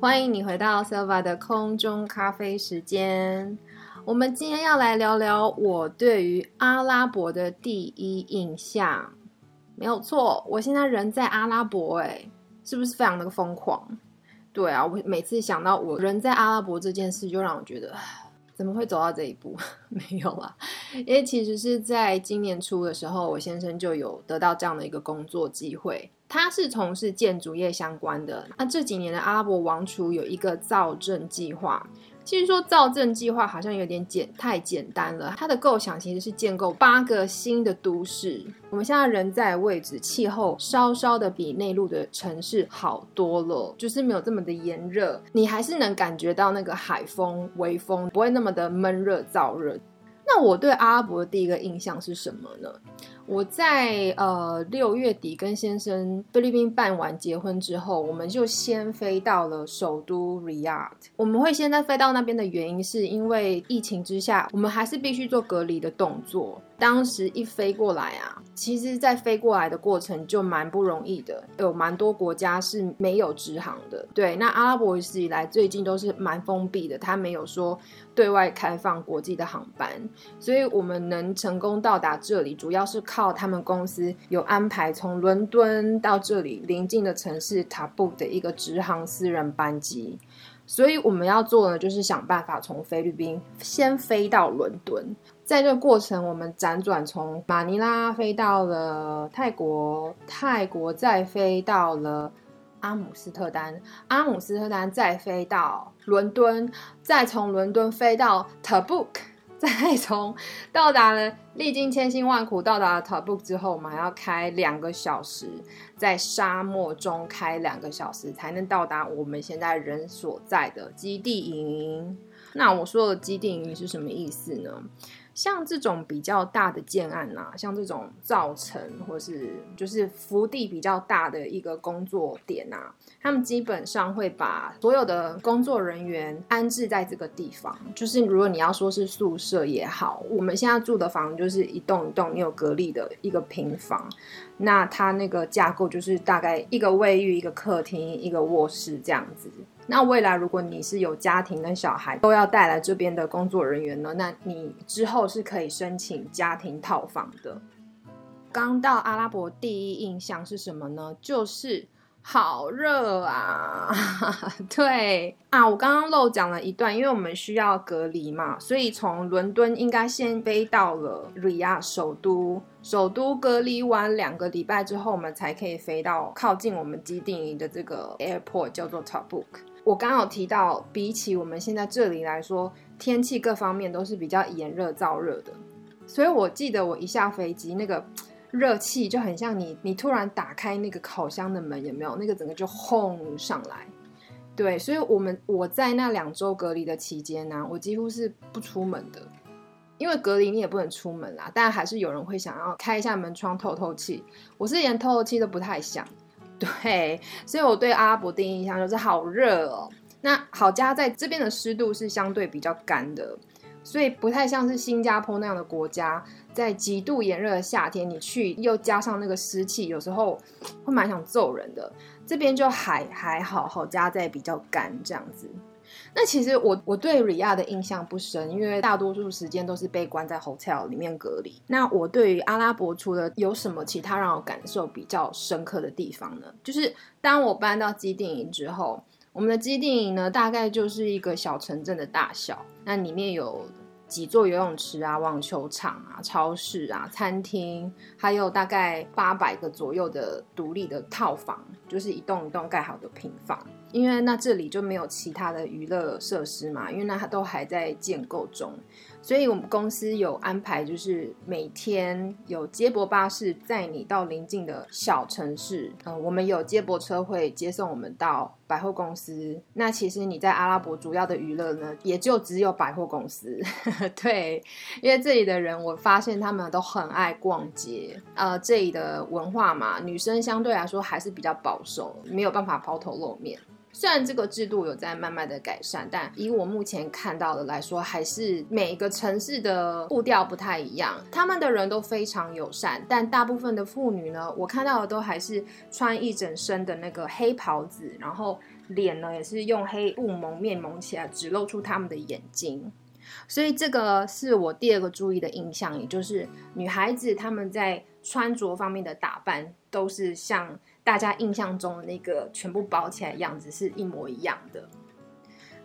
欢迎你回到 Selva 的空中咖啡时间。我们今天要来聊聊我对于阿拉伯的第一印象。没有错，我现在人在阿拉伯，哎，是不是非常的疯狂？对啊，我每次想到我人在阿拉伯这件事，就让我觉得怎么会走到这一步？没有啊，因为其实是在今年初的时候，我先生就有得到这样的一个工作机会。他是从事建筑业相关的。那这几年的阿拉伯王储有一个造镇计划。其实说造镇计划好像有点简太简单了。它的构想其实是建构八个新的都市。我们现在人在位置，气候稍稍的比内陆的城市好多了，就是没有这么的炎热，你还是能感觉到那个海风、微风，不会那么的闷热燥热。那我对阿拉伯的第一个印象是什么呢？我在呃六月底跟先生菲律宾办完结婚之后，我们就先飞到了首都 Riyadh。我们会现在飞到那边的原因，是因为疫情之下，我们还是必须做隔离的动作。当时一飞过来啊，其实，在飞过来的过程就蛮不容易的，有蛮多国家是没有直航的。对，那阿拉伯一直以来最近都是蛮封闭的，它没有说对外开放国际的航班，所以我们能成功到达这里，主要是靠靠他们公司有安排从伦敦到这里邻近的城市塔布的一个直航私人班机。所以我们要做的就是想办法从菲律宾先飞到伦敦。在这个过程，我们辗转从马尼拉飞到了泰国，泰国再飞到了阿姆斯特丹，阿姆斯特丹再飞到伦敦，再从伦敦飞到 Tabuk，再从到达了历经千辛万苦到达了 top book 之后，我们还要开两个小时，在沙漠中开两个小时，才能到达我们现在人所在的基地营。那我说的基地营是什么意思呢？像这种比较大的建案呐，像这种造成或是就是幅地比较大的一个工作点呐，他们基本上会把所有的工作人员安置在这个地方。就是如果你要说是宿舍也好，我们现在住的房就是一栋一栋你有隔离的一个平房，那它那个架构就是大概一个卫浴、一个客厅、一个卧室这样子。那未来如果你是有家庭跟小孩都要带来这边的工作人员呢，那你之后是可以申请家庭套房的。刚到阿拉伯第一印象是什么呢？就是好热啊！对啊，我刚刚漏讲了一段，因为我们需要隔离嘛，所以从伦敦应该先飞到了瑞亚首都，首都隔离完两个礼拜之后，我们才可以飞到靠近我们基地营的这个 airport，叫做 Tabuk。我刚好提到，比起我们现在这里来说，天气各方面都是比较炎热燥热的，所以我记得我一下飞机，那个 热气就很像你，你突然打开那个烤箱的门，有没有？那个整个就轰上来。对，所以我们我在那两周隔离的期间呢，我几乎是不出门的，因为隔离你也不能出门啦，但还是有人会想要开一下门窗透透气，我是连透透气都不太想。对，所以我对阿拉伯第一印象就是好热哦。那好家在这边的湿度是相对比较干的，所以不太像是新加坡那样的国家，在极度炎热的夏天，你去又加上那个湿气，有时候会蛮想揍人的。这边就还还好，好家在比较干这样子。那其实我我对 Ria 的印象不深，因为大多数时间都是被关在 hotel 里面隔离。那我对于阿拉伯除了有什么其他让我感受比较深刻的地方呢？就是当我搬到基地营之后，我们的基地营呢，大概就是一个小城镇的大小，那里面有几座游泳池啊、网球场啊、超市啊、餐厅，还有大概八百个左右的独立的套房，就是一栋一栋盖好的平房。因为那这里就没有其他的娱乐设施嘛，因为那它都还在建构中，所以我们公司有安排，就是每天有接驳巴士载你到邻近的小城市，呃，我们有接驳车会接送我们到百货公司。那其实你在阿拉伯主要的娱乐呢，也就只有百货公司，对，因为这里的人我发现他们都很爱逛街，呃，这里的文化嘛，女生相对来说还是比较保守，没有办法抛头露面。虽然这个制度有在慢慢的改善，但以我目前看到的来说，还是每个城市的步调不太一样。他们的人都非常友善，但大部分的妇女呢，我看到的都还是穿一整身的那个黑袍子，然后脸呢也是用黑布蒙面蒙起来，只露出他们的眼睛。所以这个是我第二个注意的印象，也就是女孩子她们在穿着方面的打扮都是像大家印象中的那个全部包起来样子是一模一样的。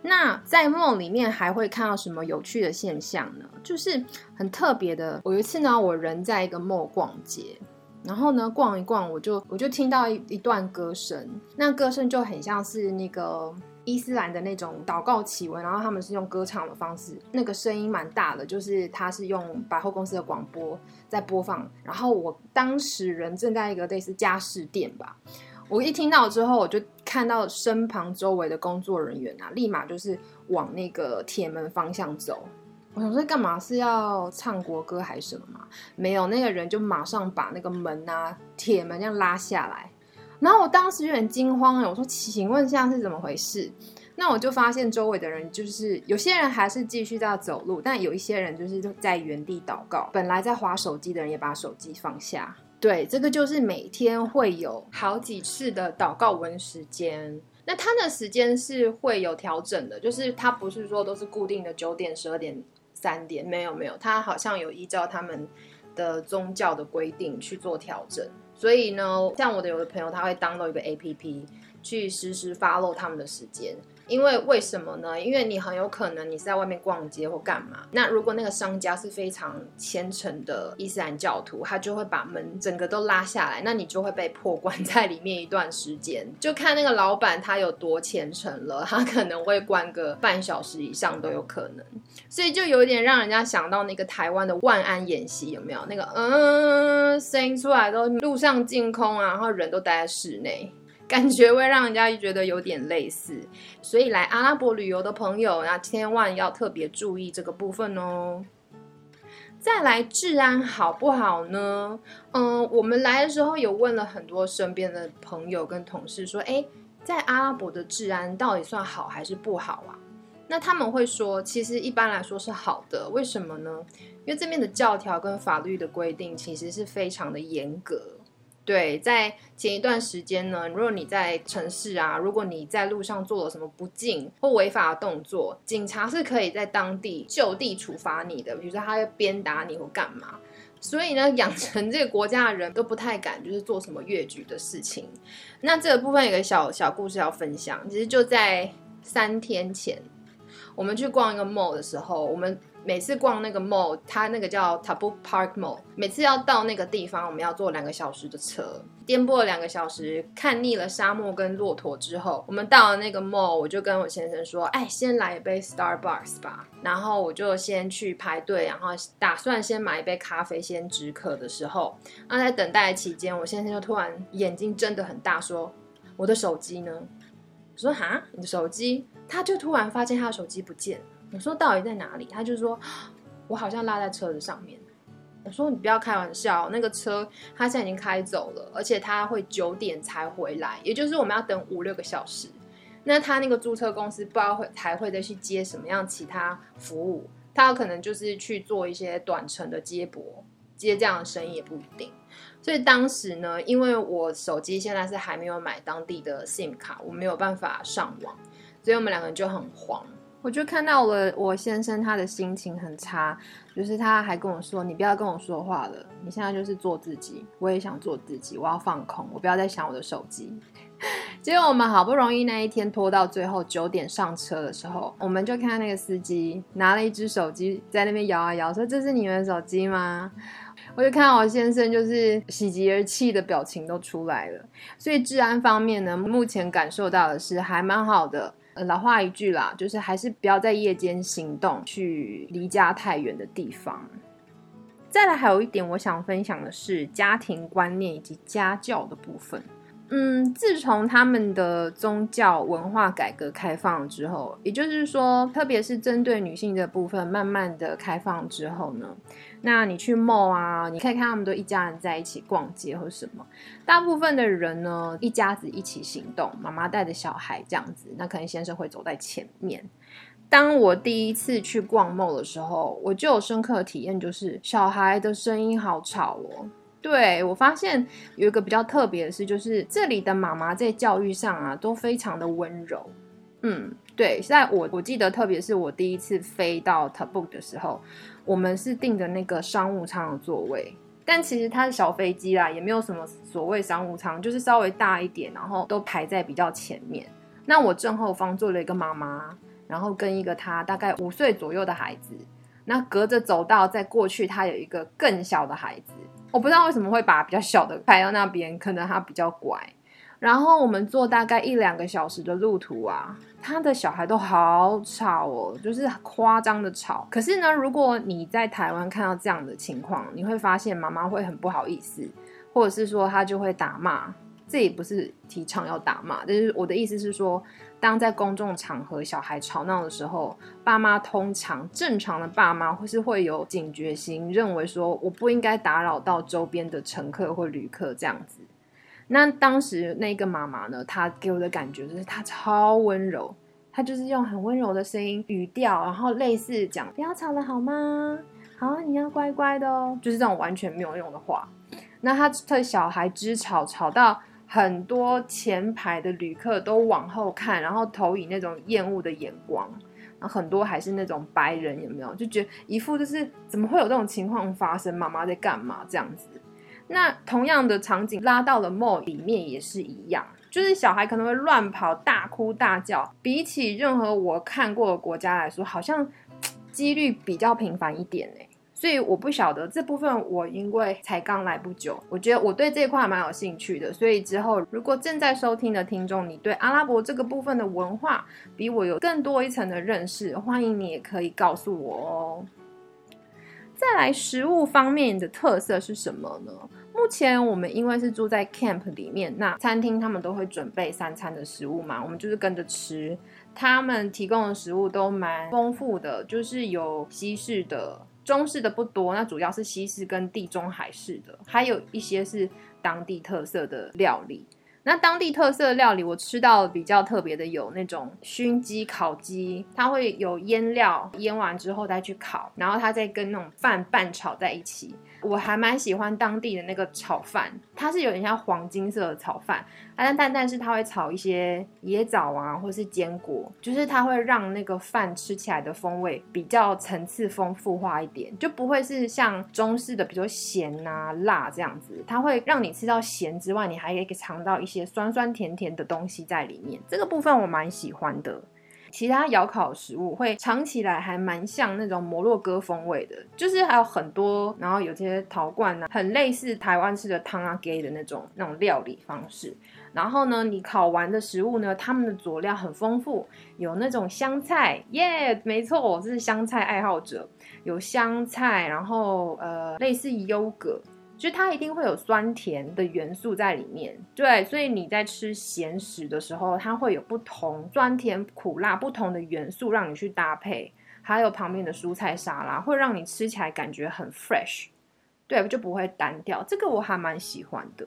那在梦里面还会看到什么有趣的现象呢？就是很特别的。我有一次呢，我人在一个梦逛街，然后呢逛一逛，我就我就听到一一段歌声，那歌声就很像是那个伊斯兰的那种祷告祈文，然后他们是用歌唱的方式，那个声音蛮大的，就是他是用百货公司的广播在播放。然后我当时人正在一个类似家饰店吧。我一听到之后，我就看到身旁周围的工作人员啊，立马就是往那个铁门方向走。我想说干嘛？是要唱国歌还是什么吗？没有，那个人就马上把那个门啊，铁门这样拉下来。然后我当时有点惊慌了，我说：“请问现在是怎么回事？”那我就发现周围的人就是有些人还是继续在走路，但有一些人就是在原地祷告。本来在划手机的人也把手机放下。对，这个就是每天会有好几次的祷告文时间。那他的时间是会有调整的，就是他不是说都是固定的九点、十二点、三点，没有没有，他好像有依照他们的宗教的规定去做调整。所以呢，像我的有的朋友，他会 download 一个 A P P 去实时 follow 他们的时间。因为为什么呢？因为你很有可能你是在外面逛街或干嘛。那如果那个商家是非常虔诚的伊斯兰教徒，他就会把门整个都拉下来，那你就会被迫关 在里面一段时间。就看那个老板他有多虔诚了，他可能会关个半小时以上都有可能。所以就有点让人家想到那个台湾的万安演习有没有？那个嗯，声音出来都路上净空啊，然后人都待在室内。感觉会让人家觉得有点类似，所以来阿拉伯旅游的朋友，那千万要特别注意这个部分哦。再来，治安好不好呢？嗯，我们来的时候有问了很多身边的朋友跟同事，说，哎，在阿拉伯的治安到底算好还是不好啊？那他们会说，其实一般来说是好的。为什么呢？因为这边的教条跟法律的规定其实是非常的严格。对，在前一段时间呢，如果你在城市啊，如果你在路上做了什么不敬或违法的动作，警察是可以在当地就地处罚你的，比如说他要鞭打你或干嘛。所以呢，养成这个国家的人都不太敢就是做什么越矩的事情。那这个部分有个小小故事要分享，其实就在三天前，我们去逛一个 mall 的时候，我们。每次逛那个 mall，它那个叫 Tabuk Park Mall，每次要到那个地方，我们要坐两个小时的车，颠簸了两个小时，看腻了沙漠跟骆驼之后，我们到了那个 mall，我就跟我先生说：“哎，先来一杯 Starbucks 吧。”然后我就先去排队，然后打算先买一杯咖啡先止渴的时候，那在等待期间，我先生就突然眼睛睁得很大，说：“我的手机呢？”我说：“哈，你的手机？”他就突然发现他的手机不见了。我说到底在哪里？他就说，我好像落在车子上面。我说你不要开玩笑，那个车他现在已经开走了，而且他会九点才回来，也就是我们要等五六个小时。那他那个租车公司不知道会还会再去接什么样其他服务，他有可能就是去做一些短程的接驳，接这样的生意也不一定。所以当时呢，因为我手机现在是还没有买当地的 SIM 卡，我没有办法上网，所以我们两个人就很慌。我就看到了我先生，他的心情很差，就是他还跟我说：“你不要跟我说话了，你现在就是做自己。”我也想做自己，我要放空，我不要再想我的手机。结果我们好不容易那一天拖到最后九点上车的时候，我们就看到那个司机拿了一只手机在那边摇啊摇，说：“这是你们的手机吗？”我就看到我先生就是喜极而泣的表情都出来了。所以治安方面呢，目前感受到的是还蛮好的。老话一句啦，就是还是不要在夜间行动，去离家太远的地方。再来，还有一点我想分享的是家庭观念以及家教的部分。嗯，自从他们的宗教文化改革开放之后，也就是说，特别是针对女性的部分，慢慢的开放之后呢，那你去 mall 啊，你可以看他们都一家人在一起逛街或什么。大部分的人呢，一家子一起行动，妈妈带着小孩这样子，那可能先生会走在前面。当我第一次去逛 mall 的时候，我就有深刻的体验，就是小孩的声音好吵哦。对我发现有一个比较特别的事，就是这里的妈妈在教育上啊都非常的温柔。嗯，对，在我我记得，特别是我第一次飞到 Tabuk 的时候，我们是订的那个商务舱的座位，但其实它是小飞机啦，也没有什么所谓商务舱，就是稍微大一点，然后都排在比较前面。那我正后方坐了一个妈妈，然后跟一个她大概五岁左右的孩子，那隔着走道再过去，她有一个更小的孩子。我不知道为什么会把比较小的排到那边，可能他比较乖。然后我们坐大概一两个小时的路途啊，他的小孩都好吵哦，就是夸张的吵。可是呢，如果你在台湾看到这样的情况，你会发现妈妈会很不好意思，或者是说他就会打骂。这也不是提倡要打骂，但是我的意思是说，当在公众场合小孩吵闹的时候，爸妈通常正常的爸妈会是会有警觉心，认为说我不应该打扰到周边的乘客或旅客这样子。那当时那个妈妈呢，她给我的感觉就是她超温柔，她就是用很温柔的声音语调，然后类似讲不要吵了好吗？好，你要乖乖的哦，就是这种完全没有用的话。那他的小孩之吵吵到。很多前排的旅客都往后看，然后投以那种厌恶的眼光，很多还是那种白人，有没有？就觉得一副就是怎么会有这种情况发生？妈妈在干嘛？这样子。那同样的场景拉到了 mall 里面也是一样，就是小孩可能会乱跑、大哭大叫，比起任何我看过的国家来说，好像几率比较频繁一点呢。所以我不晓得这部分，我因为才刚来不久，我觉得我对这块蛮有兴趣的。所以之后如果正在收听的听众，你对阿拉伯这个部分的文化比我有更多一层的认识，欢迎你也可以告诉我哦。再来，食物方面的特色是什么呢？目前我们因为是住在 camp 里面，那餐厅他们都会准备三餐的食物嘛，我们就是跟着吃。他们提供的食物都蛮丰富的，就是有西式的。中式的不多，那主要是西式跟地中海式的，还有一些是当地特色的料理。那当地特色料理，我吃到比较特别的有那种熏鸡、烤鸡，它会有腌料，腌完之后再去烤，然后它再跟那种饭拌炒在一起。我还蛮喜欢当地的那个炒饭，它是有点像黄金色的炒饭，但但但是它会炒一些野枣啊，或是坚果，就是它会让那个饭吃起来的风味比较层次丰富化一点，就不会是像中式的，比如说咸啊、辣这样子，它会让你吃到咸之外，你还可以尝到一些酸酸甜甜的东西在里面，这个部分我蛮喜欢的。其他窑烤食物会尝起来还蛮像那种摩洛哥风味的，就是还有很多，然后有些陶罐呢，很类似台湾式的汤啊给的那种那种料理方式。然后呢，你烤完的食物呢，他们的佐料很丰富，有那种香菜，耶，没错，我是香菜爱好者，有香菜，然后呃，类似优格。就它一定会有酸甜的元素在里面，对，所以你在吃咸食的时候，它会有不同酸甜苦辣不同的元素让你去搭配，还有旁边的蔬菜沙拉，会让你吃起来感觉很 fresh，对，就不会单调，这个我还蛮喜欢的。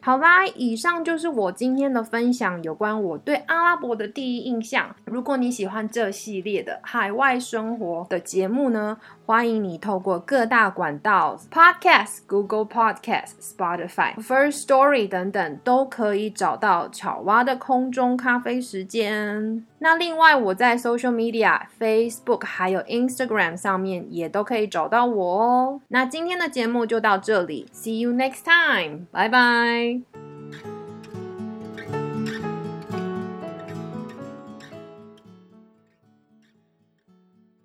好啦，以上就是我今天的分享，有关我对阿拉伯的第一印象。如果你喜欢这系列的海外生活的节目呢，欢迎你透过各大管道，Podcast、Google Podcast、Spotify、First Story 等等，都可以找到巧蛙的空中咖啡时間。那另外，我在 Social Media、Facebook 还有 Instagram 上面也都可以找到我哦。那今天的节目就到这里，See you next time，拜拜。